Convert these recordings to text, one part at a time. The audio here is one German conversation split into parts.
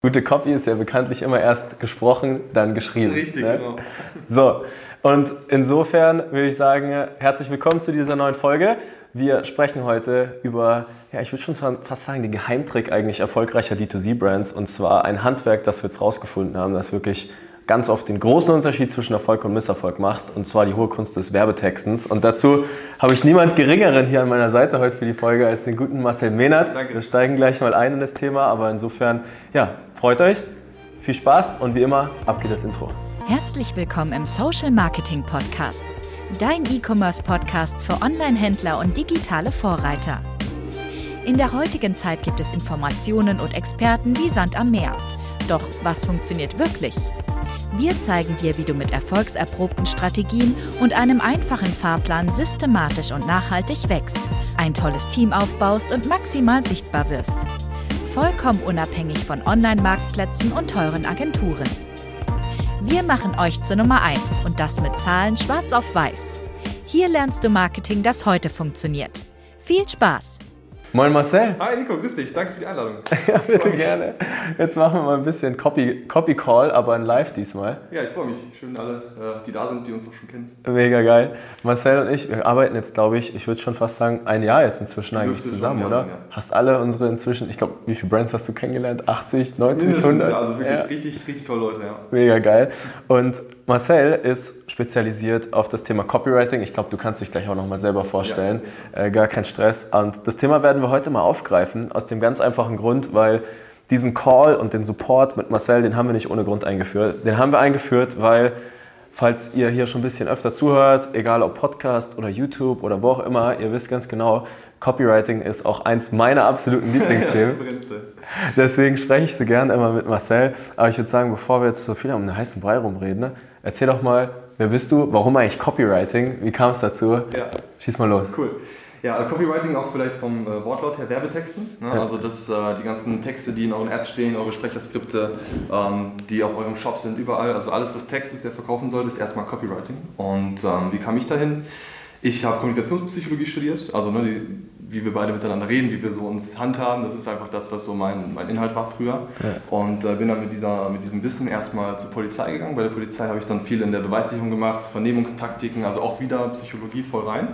Gute Copy ist ja bekanntlich immer erst gesprochen, dann geschrieben. Richtig, ne? genau. So, und insofern würde ich sagen, herzlich willkommen zu dieser neuen Folge. Wir sprechen heute über, ja, ich würde schon fast sagen, den Geheimtrick eigentlich erfolgreicher D2C-Brands. Und zwar ein Handwerk, das wir jetzt rausgefunden haben, das wirklich ganz oft den großen Unterschied zwischen Erfolg und Misserfolg macht, und zwar die hohe Kunst des Werbetextens. Und dazu habe ich niemand Geringeren hier an meiner Seite heute für die Folge als den guten Marcel Mehnert. Danke. Wir steigen gleich mal ein in das Thema, aber insofern, ja, freut euch, viel Spaß und wie immer, ab geht das Intro. Herzlich willkommen im Social Marketing Podcast, dein E-Commerce Podcast für Online-Händler und digitale Vorreiter. In der heutigen Zeit gibt es Informationen und Experten wie Sand am Meer. Doch was funktioniert wirklich? Wir zeigen dir, wie du mit erfolgserprobten Strategien und einem einfachen Fahrplan systematisch und nachhaltig wächst, ein tolles Team aufbaust und maximal sichtbar wirst. Vollkommen unabhängig von Online-Marktplätzen und teuren Agenturen. Wir machen euch zur Nummer 1 und das mit Zahlen schwarz auf weiß. Hier lernst du Marketing, das heute funktioniert. Viel Spaß! Moin Marcel. Hi Nico, grüß dich. Danke für die Einladung. Ja, bitte gerne. Jetzt machen wir mal ein bisschen Copy, Copy Call, aber in live diesmal. Ja, ich freue mich. Schön alle, äh, die da sind, die uns auch schon kennen. Mega geil. Marcel und ich, wir arbeiten jetzt, glaube ich, ich würde schon fast sagen, ein Jahr jetzt inzwischen eigentlich zusammen, oder? sein, ja. Hast alle unsere inzwischen, ich glaube, wie viele Brands hast du kennengelernt? 80, 90, Mindestens, 100? ja, also wirklich Ja. richtig, richtig tolle Leute, ja. Mega geil. Und Marcel ist spezialisiert auf das Thema Copywriting. Ich glaube, du kannst dich gleich auch nochmal selber vorstellen. Äh, gar kein Stress. Und das Thema werden wir heute mal aufgreifen, aus dem ganz einfachen Grund, weil diesen Call und den Support mit Marcel, den haben wir nicht ohne Grund eingeführt. Den haben wir eingeführt, weil, falls ihr hier schon ein bisschen öfter zuhört, egal ob Podcast oder YouTube oder wo auch immer, ihr wisst ganz genau, Copywriting ist auch eins meiner absoluten Lieblingsthemen. Deswegen spreche ich so gern immer mit Marcel. Aber ich würde sagen, bevor wir jetzt so viel um den heißen Brei rumreden, ne, erzähl doch mal, wer bist du? Warum eigentlich Copywriting? Wie kam es dazu? Ja, Schieß mal los. cool. Ja, äh, Copywriting auch vielleicht vom äh, Wortlaut her Werbetexten. Ne? Ja. Also das, äh, die ganzen Texte, die in euren Ads stehen, eure Sprecherskripte, ähm, die auf eurem Shop sind, überall. Also alles, was Text ist, der verkaufen soll, ist erstmal Copywriting. Und ähm, wie kam ich dahin? Ich habe Kommunikationspsychologie studiert, also ne, die, wie wir beide miteinander reden, wie wir so uns handhaben, das ist einfach das, was so mein, mein Inhalt war früher. Und äh, bin dann mit, dieser, mit diesem Wissen erstmal zur Polizei gegangen. Bei der Polizei habe ich dann viel in der Beweissicherung gemacht, Vernehmungstaktiken, also auch wieder Psychologie voll rein.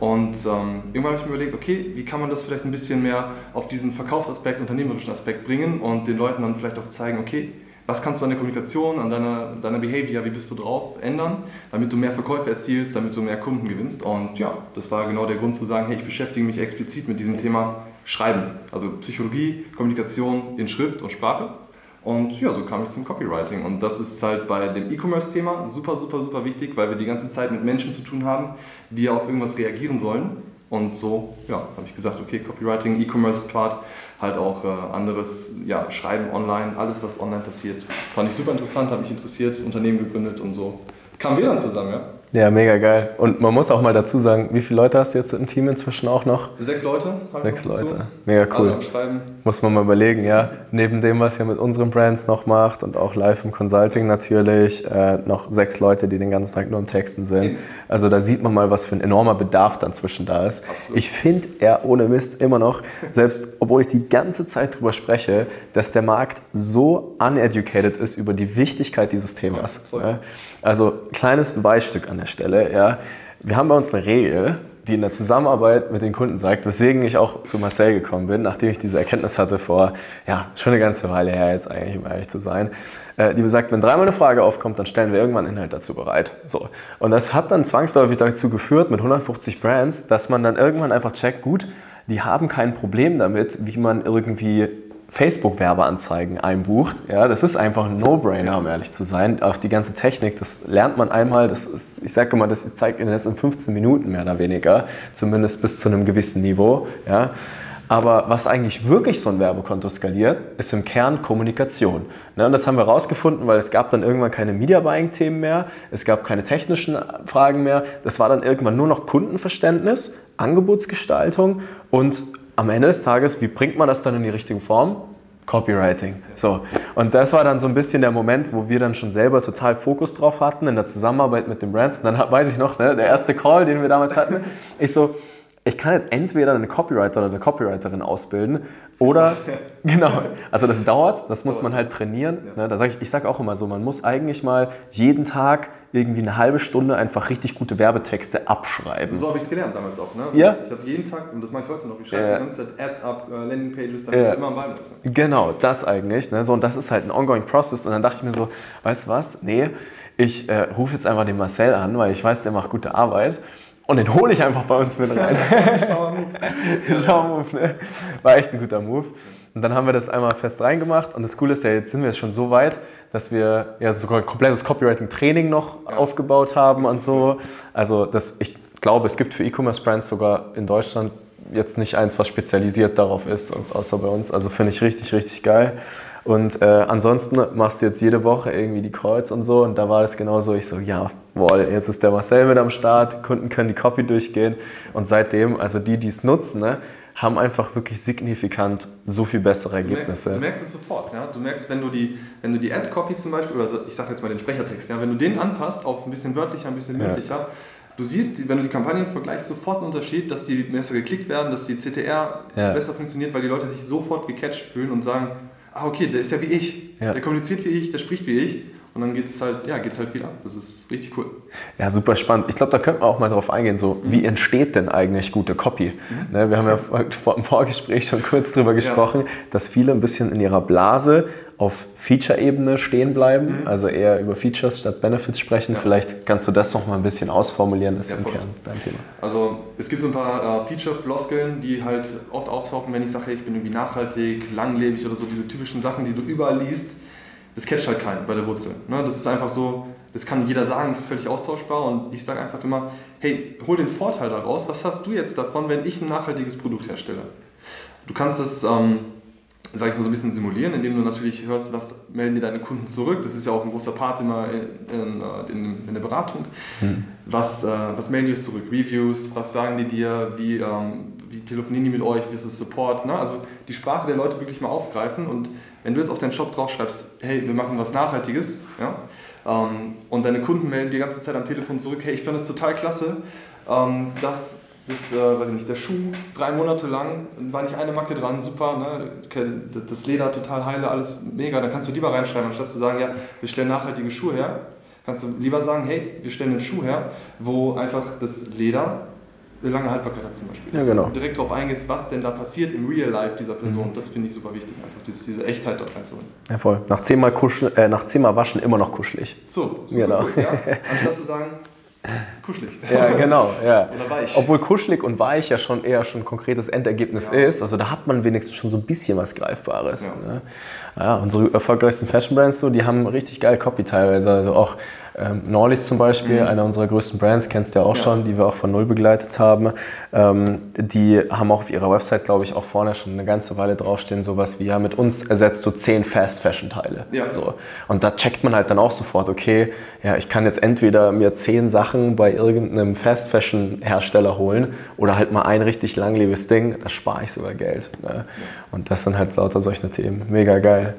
Und ähm, irgendwann habe ich mir überlegt, okay, wie kann man das vielleicht ein bisschen mehr auf diesen Verkaufsaspekt, unternehmerischen Aspekt bringen und den Leuten dann vielleicht auch zeigen, okay, was kannst du an der Kommunikation, an deiner, deiner Behavior, wie bist du drauf, ändern, damit du mehr Verkäufe erzielst, damit du mehr Kunden gewinnst. Und ja, das war genau der Grund zu sagen, hey, ich beschäftige mich explizit mit diesem Thema Schreiben. Also Psychologie, Kommunikation in Schrift und Sprache. Und ja, so kam ich zum Copywriting. Und das ist halt bei dem E-Commerce-Thema super, super, super wichtig, weil wir die ganze Zeit mit Menschen zu tun haben, die auf irgendwas reagieren sollen. Und so, ja, habe ich gesagt, okay, Copywriting, E-Commerce-Part, halt auch äh, anderes, ja, Schreiben online, alles, was online passiert. Fand ich super interessant, hat mich interessiert, Unternehmen gegründet und so. Kamen wir dann zusammen, ja? Ja, mega geil. Und man muss auch mal dazu sagen, wie viele Leute hast du jetzt im Team inzwischen auch noch? Sechs Leute. Sechs noch dazu. Leute. Mega cool. Muss man mal überlegen, ja. Neben dem, was ihr mit unseren Brands noch macht und auch live im Consulting natürlich, äh, noch sechs Leute, die den ganzen Tag nur am Texten sind. Also da sieht man mal, was für ein enormer Bedarf dann zwischen da ist. Absolut. Ich finde er ohne Mist immer noch, selbst obwohl ich die ganze Zeit drüber spreche, dass der Markt so uneducated ist über die Wichtigkeit dieses Themas. Ja. Also kleines Beweisstück an der Stelle. Ja. Wir haben bei uns eine Regel, die in der Zusammenarbeit mit den Kunden sagt, weswegen ich auch zu Marcel gekommen bin, nachdem ich diese Erkenntnis hatte vor, ja, schon eine ganze Weile her jetzt eigentlich, um ehrlich zu sein, äh, die besagt, wenn dreimal eine Frage aufkommt, dann stellen wir irgendwann Inhalt dazu bereit. So. Und das hat dann zwangsläufig dazu geführt, mit 150 Brands, dass man dann irgendwann einfach checkt, gut, die haben kein Problem damit, wie man irgendwie Facebook-Werbeanzeigen einbucht. Ja, das ist einfach ein No-Brainer, um ehrlich zu sein. Auch die ganze Technik, das lernt man einmal. Das ist, ich sage immer, das zeigt Ihnen das in 15 Minuten mehr oder weniger, zumindest bis zu einem gewissen Niveau. Ja. Aber was eigentlich wirklich so ein Werbekonto skaliert, ist im Kern Kommunikation. Ne, und das haben wir herausgefunden, weil es gab dann irgendwann keine Media-Buying-Themen mehr, es gab keine technischen Fragen mehr. Das war dann irgendwann nur noch Kundenverständnis, Angebotsgestaltung und am Ende des Tages, wie bringt man das dann in die richtige Form? Copywriting. So. Und das war dann so ein bisschen der Moment, wo wir dann schon selber total Fokus drauf hatten in der Zusammenarbeit mit den Brands. Und dann weiß ich noch, ne, der erste Call, den wir damals hatten, ich so, ich kann jetzt entweder einen Copywriter oder eine Copywriterin ausbilden oder genau. Also das dauert, das muss man halt trainieren. Ne? Da sag ich, ich sage auch immer so, man muss eigentlich mal jeden Tag irgendwie eine halbe Stunde einfach richtig gute Werbetexte abschreiben. So habe ich es gelernt damals auch. Ne? Ja. Ich habe jeden Tag, und das mache ich heute noch, ich schreibe äh, die ganze Zeit Ads ab, uh, Landingpages, damit äh, immer am Ball bleibst. Genau, das eigentlich. Ne? So, und das ist halt ein ongoing process. Und dann dachte ich mir so, weißt du was? Nee, ich äh, rufe jetzt einfach den Marcel an, weil ich weiß, der macht gute Arbeit. Und den hole ich einfach bei uns mit rein. Schau ne? War echt ein guter Move. Und dann haben wir das einmal fest reingemacht. Und das Coole ist ja, jetzt sind wir schon so weit, dass wir ja sogar ein komplettes Copywriting-Training noch ja. aufgebaut haben und so. Also das, ich glaube, es gibt für E-Commerce-Brands sogar in Deutschland jetzt nicht eins, was spezialisiert darauf ist, außer bei uns. Also finde ich richtig, richtig geil. Und äh, ansonsten machst du jetzt jede Woche irgendwie die Calls und so. Und da war das genauso. Ich so, ja, wohl, jetzt ist der Marcel mit am Start, Kunden können die Copy durchgehen. Und seitdem, also die, die es nutzen, ne, haben einfach wirklich signifikant so viel bessere Ergebnisse. Du merkst, du merkst es sofort. Ja? Du merkst, wenn du die, wenn du die Ad-Copy zum Beispiel, oder ich sage jetzt mal den Sprechertext, ja, wenn du den anpasst auf ein bisschen wörtlicher, ein bisschen mündlicher, ja. du siehst, wenn du die Kampagnen vergleichst, sofort einen Unterschied, dass die besser geklickt werden, dass die CTR ja. besser funktioniert, weil die Leute sich sofort gecatcht fühlen und sagen, ah okay, der ist ja wie ich, der kommuniziert wie ich, der spricht wie ich. Und dann geht es halt, ja, geht's halt viel ab. Das ist richtig cool. Ja, super spannend. Ich glaube, da könnte man auch mal drauf eingehen, so mhm. wie entsteht denn eigentlich gute Copy? Mhm. Ne, wir haben ja vor, im Vorgespräch schon kurz drüber gesprochen, ja. dass viele ein bisschen in ihrer Blase auf Feature-Ebene stehen bleiben, mhm. also eher über Features statt Benefits sprechen. Ja. Vielleicht kannst du das noch mal ein bisschen ausformulieren, das ist ja, im Kern dein Thema. Also es gibt so ein paar äh, Feature-Floskeln, die halt oft auftauchen, wenn ich sage, ich bin irgendwie nachhaltig, langlebig oder so, diese typischen Sachen, die du überall liest das catcht halt keinen bei der Wurzel. Ne? Das ist einfach so, das kann jeder sagen, das ist völlig austauschbar und ich sage einfach immer, hey, hol den Vorteil daraus, was hast du jetzt davon, wenn ich ein nachhaltiges Produkt herstelle? Du kannst das, ähm, sage ich mal, so ein bisschen simulieren, indem du natürlich hörst, was melden dir deine Kunden zurück. Das ist ja auch ein großer Part immer in, in, in der Beratung. Hm. Was, äh, was melden die zurück? Reviews, was sagen die dir, wie, ähm, wie telefonieren die mit euch, wie ist das Support? Ne? Also die Sprache der Leute wirklich mal aufgreifen und wenn du jetzt auf deinen Shop draufschreibst, hey, wir machen was Nachhaltiges, ja, ähm, und deine Kunden melden die ganze Zeit am Telefon zurück, hey, ich fand das total klasse, ähm, dass das, äh, weiß ich nicht, der Schuh drei Monate lang, war nicht eine Macke dran, super, ne? das Leder total heile, alles mega, dann kannst du lieber reinschreiben, anstatt zu sagen, ja, wir stellen nachhaltige Schuhe her, kannst du lieber sagen, hey, wir stellen einen Schuh her, wo einfach das Leder eine lange Haltbarkeit hat zum Beispiel. Dass ja, genau. du direkt darauf eingehst, was denn da passiert im Real Life dieser Person. Mhm. Das finde ich super wichtig, einfach diese, diese Echtheit dort reinzuholen. Ja, voll. Nach zehnmal, kuschel, äh, nach zehnmal waschen immer noch kuschelig. So, super genau. Gut, ja. Anstatt zu sagen, kuschelig. Ja, genau. Ja. Oder weich. Obwohl kuschelig und weich ja schon eher schon ein konkretes Endergebnis ja. ist. Also da hat man wenigstens schon so ein bisschen was Greifbares. Ja. Ne? Ja, unsere erfolgreichsten Fashion Brands, so, die haben richtig geil Copy teilweise. Also auch ähm, Norlis zum Beispiel, mhm. einer unserer größten Brands, kennst du ja auch ja. schon, die wir auch von Null begleitet haben. Ähm, die haben auch auf ihrer Website, glaube ich, auch vorne schon eine ganze Weile draufstehen, sowas wie, ja, mit uns ersetzt du zehn Fast-Fashion-Teile. Ja. So. Und da checkt man halt dann auch sofort, okay, ja, ich kann jetzt entweder mir zehn Sachen bei irgendeinem Fast-Fashion-Hersteller holen oder halt mal ein richtig langlebiges Ding, da spare ich sogar Geld. Ne? Und das sind halt lauter solche Themen. Mega geil.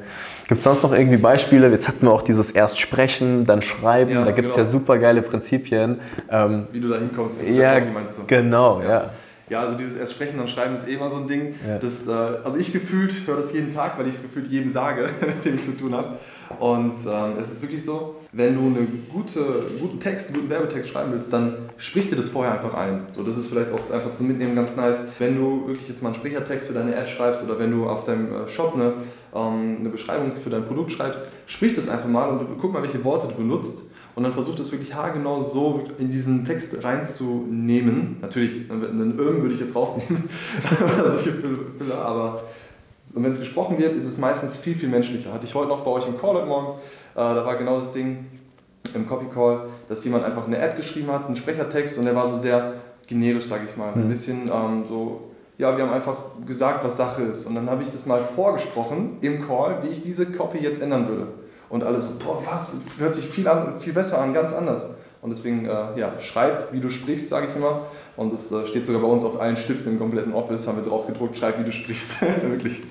Gibt es sonst noch irgendwie Beispiele? Jetzt hatten wir auch dieses erst sprechen, dann schreiben. Ja, da gibt es genau. ja super geile Prinzipien. Ähm, Wie du da hinkommst. Ja, meinst du? genau, ja. ja. Ja, also dieses erst sprechen, dann schreiben ist eh immer so ein Ding. Ja. Das, äh, also ich gefühlt höre das jeden Tag, weil ich es gefühlt jedem sage, mit dem ich zu tun habe. Und ähm, es ist wirklich so, wenn du einen gute, guten Text, einen guten Werbetext schreiben willst, dann sprich dir das vorher einfach ein. So, das ist vielleicht auch einfach zum Mitnehmen ganz nice. Wenn du wirklich jetzt mal einen Sprechertext für deine Ad schreibst oder wenn du auf deinem äh, Shop eine, ähm, eine Beschreibung für dein Produkt schreibst, sprich das einfach mal und guck mal, welche Worte du benutzt. Und dann versuch das wirklich haargenau so in diesen Text reinzunehmen. Natürlich, einen Öm würde ich jetzt rausnehmen, solche Füller, aber und wenn es gesprochen wird, ist es meistens viel, viel menschlicher. Hatte ich heute noch bei euch im Call heute Morgen, äh, da war genau das Ding im Copy Call, dass jemand einfach eine Ad geschrieben hat, einen Sprechertext und der war so sehr generisch, sage ich mal. Mhm. Ein bisschen ähm, so, ja, wir haben einfach gesagt, was Sache ist. Und dann habe ich das mal vorgesprochen im Call, wie ich diese Copy jetzt ändern würde. Und alle so, boah, was, hört sich viel, an, viel besser an, ganz anders. Und deswegen, äh, ja, schreib, wie du sprichst, sage ich immer. Und das äh, steht sogar bei uns auf allen Stiften im kompletten Office, haben wir drauf gedruckt, schreib, wie du sprichst. Wirklich.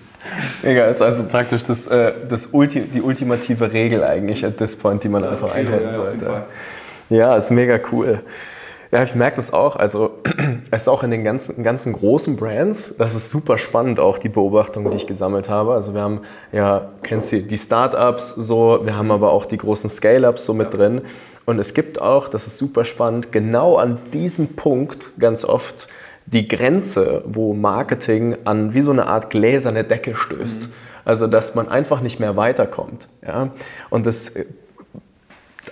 Egal, ist also praktisch das, äh, das Ulti, die ultimative Regel eigentlich at this point, die man das einfach einhalten ja, sollte. Ja, ist mega cool. Ja, ich merke das auch. Also es ist auch in den ganzen, ganzen großen Brands, das ist super spannend, auch die Beobachtung, die ich gesammelt habe. Also wir haben ja, kennst du die Startups so, wir haben aber auch die großen Scale-Ups so mit drin. Und es gibt auch, das ist super spannend, genau an diesem Punkt ganz oft die Grenze, wo Marketing an wie so eine Art gläserne Decke stößt. Mhm. Also dass man einfach nicht mehr weiterkommt. Ja? Und das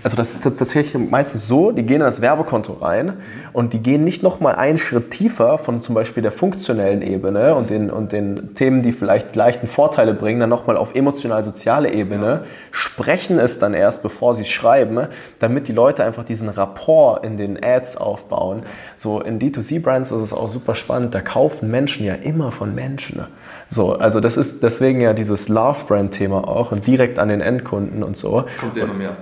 also das ist tatsächlich meistens so, die gehen in das Werbekonto rein und die gehen nicht nochmal einen Schritt tiefer von zum Beispiel der funktionellen Ebene und den, und den Themen, die vielleicht leichten Vorteile bringen, dann nochmal auf emotional-soziale Ebene, sprechen es dann erst, bevor sie es schreiben, damit die Leute einfach diesen Rapport in den Ads aufbauen. So in D2C-Brands ist es auch super spannend, da kaufen Menschen ja immer von Menschen. So, also das ist deswegen ja dieses Love-Brand-Thema auch und direkt an den Endkunden und so. Kommt ja immer mehr.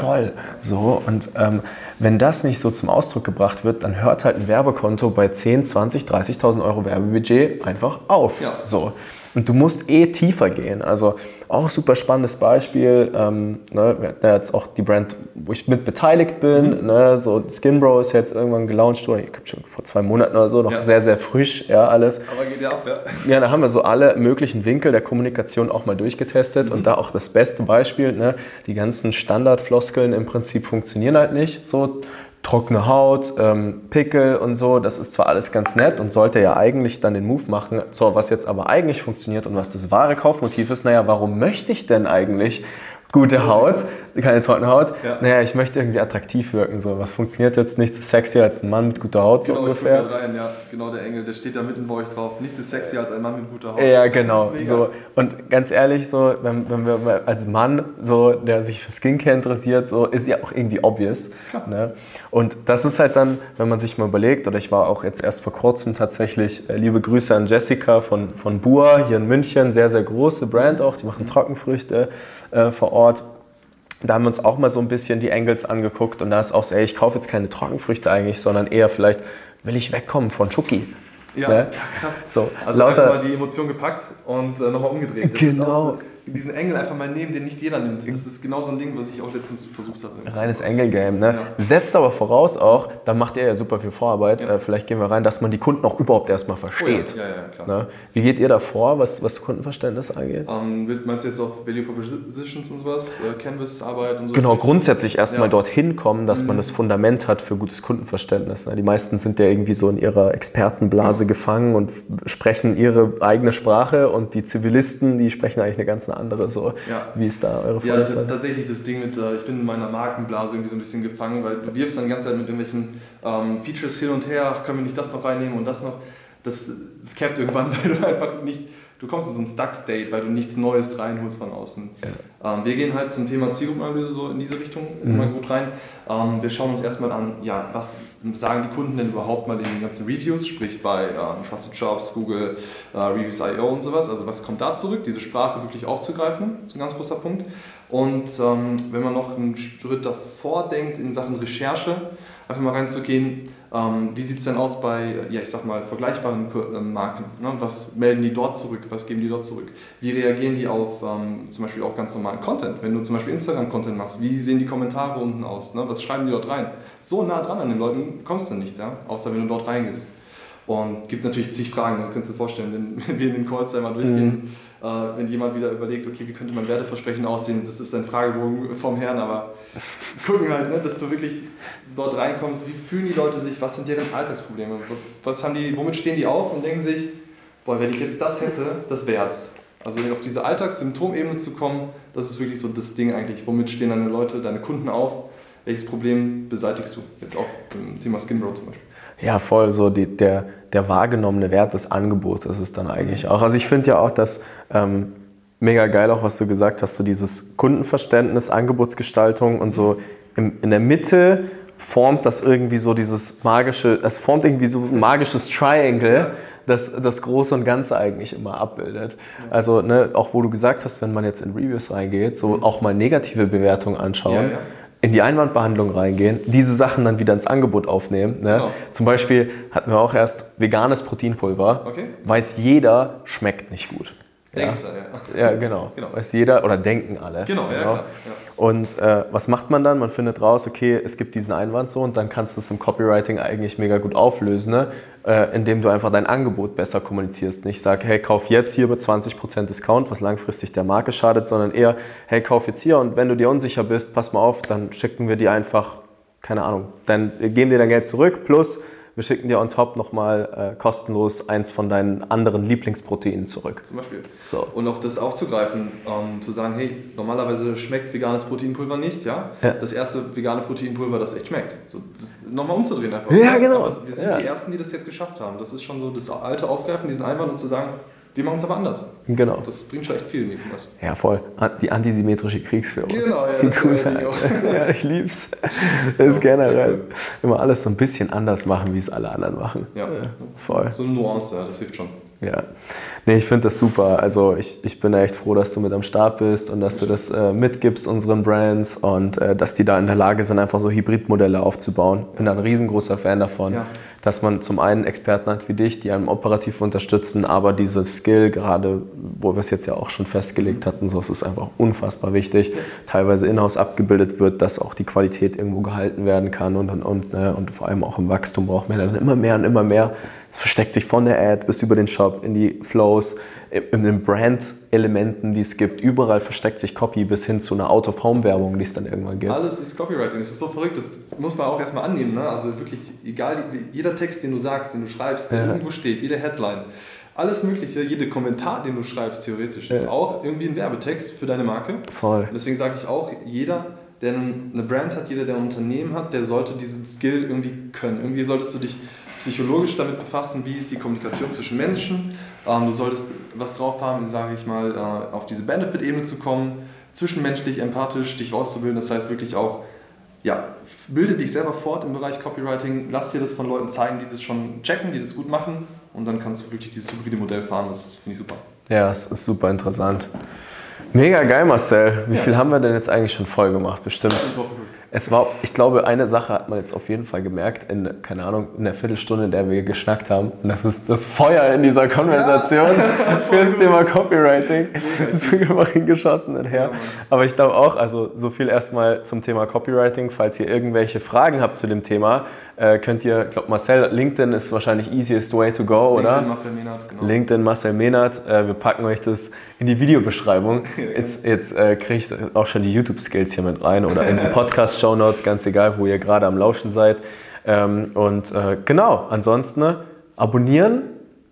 Voll. So, und ähm, wenn das nicht so zum Ausdruck gebracht wird, dann hört halt ein Werbekonto bei 10, 20, 30.000 Euro Werbebudget einfach auf. Ja. So. Und du musst eh tiefer gehen. Also auch super spannendes Beispiel. Ähm, ne, wir hatten ja jetzt auch die Brand, wo ich mit beteiligt bin. Mhm. Ne, so Skinbro ist jetzt irgendwann gelauncht worden. Ich glaube schon vor zwei Monaten oder so, noch ja. sehr, sehr frisch, ja, alles. Aber geht ja ab, ja. Ja, da haben wir so alle möglichen Winkel der Kommunikation auch mal durchgetestet. Mhm. Und da auch das beste Beispiel, ne, die ganzen Standardfloskeln im Prinzip funktionieren halt nicht. So, trockene Haut, ähm, Pickel und so, das ist zwar alles ganz nett und sollte ja eigentlich dann den Move machen, so, was jetzt aber eigentlich funktioniert und was das wahre Kaufmotiv ist, naja, warum möchte ich denn eigentlich gute Haut, keine trockene Haut. Ja. Naja, ich möchte irgendwie attraktiv wirken. So. Was funktioniert jetzt? Nichts ist sexier als ein Mann mit guter Haut, genau, so ungefähr. Ich rein, ja. Genau, der Engel, der steht da mitten bei euch drauf. Nichts ist sexier als ein Mann mit guter Haut. Ja, genau. So. Und ganz ehrlich, so, wenn, wenn wir als Mann, so, der sich für Skincare interessiert, so, ist ja auch irgendwie obvious. Ne? Und das ist halt dann, wenn man sich mal überlegt, oder ich war auch jetzt erst vor kurzem tatsächlich, äh, liebe Grüße an Jessica von, von Bua hier in München, sehr, sehr große Brand auch, die machen mhm. Trockenfrüchte äh, vor Ort. Da haben wir uns auch mal so ein bisschen die Angles angeguckt und da ist auch so, ey, ich kaufe jetzt keine Trockenfrüchte eigentlich, sondern eher vielleicht will ich wegkommen von Chucky. Ja, ne? krass. So, also lauter, einfach mal die Emotion gepackt und äh, nochmal umgedreht. Das genau diesen Engel einfach mal nehmen, den nicht jeder nimmt. Das ist genau so ein Ding, was ich auch letztens versucht habe. Reines Engel-Game, ne? Ja. Setzt aber voraus auch, da macht ihr ja super viel Vorarbeit, ja. äh, vielleicht gehen wir rein, dass man die Kunden auch überhaupt erstmal versteht. Oh ja. ja, klar. Ne? Wie geht ihr da vor, was, was Kundenverständnis angeht? Ähm, meinst du jetzt auch Value Propositions und sowas, äh, Canvas-Arbeit und so? Genau, grundsätzlich erstmal dorthin kommen, dass mhm. man das Fundament hat für gutes Kundenverständnis. Ne? Die meisten sind ja irgendwie so in ihrer Expertenblase gefangen und sprechen ihre eigene Sprache und die Zivilisten, die sprechen eigentlich eine ganz andere. So. Ja. Wie ist da eure Vorstellung? Ja, tatsächlich das Ding mit, äh, ich bin in meiner Markenblase irgendwie so ein bisschen gefangen, weil du wirfst dann die ganze Zeit mit irgendwelchen ähm, Features hin und her, können wir nicht das noch reinnehmen und das noch. Das, das irgendwann, weil du einfach nicht du kommst in so ein Stuck-State, weil du nichts Neues reinholst von außen. Ja. Ähm, wir gehen halt zum Thema Zielgruppenanalyse so in diese Richtung mhm. mal gut rein. Ähm, wir schauen uns erstmal an, ja, was sagen die Kunden denn überhaupt mal in den ganzen Reviews, sprich bei ähm, Trusted Jobs, Google, äh, Reviews.io und sowas. Also was kommt da zurück, diese Sprache wirklich aufzugreifen, ist ein ganz großer Punkt. Und ähm, wenn man noch einen Schritt davor denkt in Sachen Recherche, einfach mal reinzugehen, wie sieht es denn aus bei, ja, ich sag mal, vergleichbaren äh, Marken? Ne? Was melden die dort zurück? Was geben die dort zurück? Wie reagieren die auf ähm, zum Beispiel auch ganz normalen Content? Wenn du zum Beispiel Instagram-Content machst, wie sehen die Kommentare unten aus? Ne? Was schreiben die dort rein? So nah dran an den Leuten kommst du nicht, ja? außer wenn du dort reingehst. Und gibt natürlich zig Fragen, dann kannst du dir vorstellen, wenn, wenn wir in den Calls einmal durchgehen. Mhm äh, wenn jemand wieder überlegt, okay, wie könnte mein Werteversprechen aussehen, das ist ein Fragebogen vom Herrn, aber gucken halt, ne, dass du wirklich dort reinkommst, wie fühlen die Leute sich, was sind deren Alltagsprobleme, was haben die, womit stehen die auf und denken sich, boah, wenn ich jetzt das hätte, das wär's. Also auf diese Alltagssymptomebene zu kommen, das ist wirklich so das Ding eigentlich, womit stehen deine Leute, deine Kunden auf, welches Problem beseitigst du? Jetzt auch beim Thema Skin Road zum Beispiel. Ja, voll. So die, der, der wahrgenommene Wert des Angebotes ist dann eigentlich auch. Also ich finde ja auch, dass ähm, mega geil auch, was du gesagt hast, so dieses Kundenverständnis, Angebotsgestaltung und so im, in der Mitte formt das irgendwie so dieses magische, es formt irgendwie so ein magisches Triangle, das das Große und Ganze eigentlich immer abbildet. Also ne, auch wo du gesagt hast, wenn man jetzt in Reviews reingeht, so auch mal negative Bewertungen anschauen. Ja, ja in die Einwandbehandlung reingehen, diese Sachen dann wieder ins Angebot aufnehmen. Ne? Genau. Zum Beispiel hatten wir auch erst veganes Proteinpulver. Okay. Weiß jeder, schmeckt nicht gut. Denkt er, ja. Ja, genau. genau. Weiß jeder oder denken alle. Genau, ja, genau. klar. Ja. Und äh, was macht man dann? Man findet raus, okay, es gibt diesen Einwand so und dann kannst du es im Copywriting eigentlich mega gut auflösen, ne? äh, indem du einfach dein Angebot besser kommunizierst. Nicht sag, hey, kauf jetzt hier bei 20% Discount, was langfristig der Marke schadet, sondern eher, hey, kauf jetzt hier und wenn du dir unsicher bist, pass mal auf, dann schicken wir dir einfach, keine Ahnung, dann geben dir dein Geld zurück plus wir schicken dir on top nochmal äh, kostenlos eins von deinen anderen Lieblingsproteinen zurück. Zum Beispiel. So. Und auch das aufzugreifen, ähm, zu sagen, hey, normalerweise schmeckt veganes Proteinpulver nicht, ja? ja. Das erste vegane Proteinpulver, das echt schmeckt. So, nochmal umzudrehen einfach. Ja, genau. Aber wir sind ja. die Ersten, die das jetzt geschafft haben. Das ist schon so das alte Aufgreifen, diesen Einwand und zu sagen, wir machen es aber anders. Genau. Das bringt schon echt viel in E-Commerce. Ja, voll. Die antisymmetrische Kriegsführung. Genau, ja. Das cool. ja, ich lieb's. Das ist generell immer alles so ein bisschen anders machen, wie es alle anderen machen. Ja, voll. So eine Nuance, ja, das hilft schon. Ja, nee, ich finde das super. Also ich, ich bin echt froh, dass du mit am Start bist und dass du das äh, mitgibst unseren Brands und äh, dass die da in der Lage sind, einfach so Hybridmodelle aufzubauen. Bin da ein riesengroßer Fan davon, ja. Dass man zum einen Experten hat wie dich, die einem operativ unterstützen, aber dieses Skill, gerade wo wir es jetzt ja auch schon festgelegt hatten, so, es ist einfach unfassbar wichtig, teilweise in-house abgebildet wird, dass auch die Qualität irgendwo gehalten werden kann und und und. Ne? Und vor allem auch im Wachstum braucht man dann immer mehr und immer mehr versteckt sich von der Ad bis über den Shop in die Flows, in den Brand-Elementen, die es gibt. Überall versteckt sich Copy bis hin zu einer Out-of-Home-Werbung, die es dann irgendwann gibt. Alles ist Copywriting. Das ist so verrückt. Das muss man auch erstmal annehmen. Ne? Also wirklich, egal, jeder Text, den du sagst, den du schreibst, der ja. irgendwo steht, jede Headline, alles Mögliche, jeder Kommentar, den du schreibst, theoretisch, ja. ist auch irgendwie ein Werbetext für deine Marke. Voll. Und deswegen sage ich auch, jeder, der eine Brand hat, jeder, der ein Unternehmen hat, der sollte diesen Skill irgendwie können. Irgendwie solltest du dich psychologisch damit befassen, wie ist die Kommunikation zwischen Menschen. Ähm, du solltest was drauf haben, sage ich mal, äh, auf diese Benefit-Ebene zu kommen, zwischenmenschlich, empathisch, dich rauszubilden. Das heißt wirklich auch, ja, bilde dich selber fort im Bereich Copywriting, lass dir das von Leuten zeigen, die das schon checken, die das gut machen und dann kannst du wirklich dieses hybride Modell fahren. Das finde ich super. Ja, es ist super interessant. Mega geil, Marcel. Wie ja. viel haben wir denn jetzt eigentlich schon voll gemacht? Bestimmt. Es war, ich glaube, eine Sache hat man jetzt auf jeden Fall gemerkt, in, keine Ahnung, in der Viertelstunde, in der wir geschnackt haben. Und das ist das Feuer in dieser Konversation ja, für das Thema Copywriting. so einfach hingeschossen und her. Aber ich glaube auch, also so viel erstmal zum Thema Copywriting. Falls ihr irgendwelche Fragen habt zu dem Thema, äh, könnt ihr, ich glaube, Marcel, LinkedIn ist wahrscheinlich easiest way to go, LinkedIn, oder? LinkedIn Marcel Menard, genau. LinkedIn Marcel Menard. Äh, wir packen euch das in die Videobeschreibung. Jetzt, jetzt äh, kriege ich auch schon die YouTube-Skills hier mit rein oder in die Podcast-Show Notes, ganz egal, wo ihr gerade am Lauschen seid. Ähm, und äh, genau, ansonsten ne, abonnieren,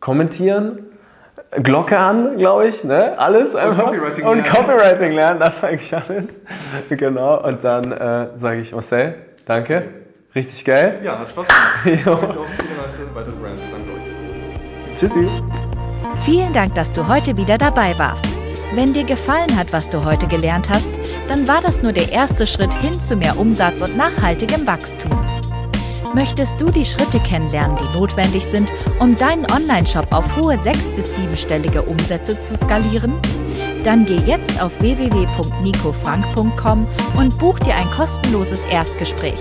kommentieren, Glocke an, glaube ich, ne? Alles einfach. Und Copywriting lernen. Und Copywriting lernen, das ist eigentlich alles. genau, und dann äh, sage ich Marcel, danke. Richtig geil. Ja, hat Spaß gemacht. Ich auch viele weitere Brands. Danke euch. Tschüssi. Vielen Dank, dass du heute wieder dabei warst. Wenn dir gefallen hat, was du heute gelernt hast, dann war das nur der erste Schritt hin zu mehr Umsatz und nachhaltigem Wachstum. Möchtest du die Schritte kennenlernen, die notwendig sind, um deinen Online-Shop auf hohe sechs- bis siebenstellige Umsätze zu skalieren? Dann geh jetzt auf www.nicofrank.com und buch dir ein kostenloses Erstgespräch.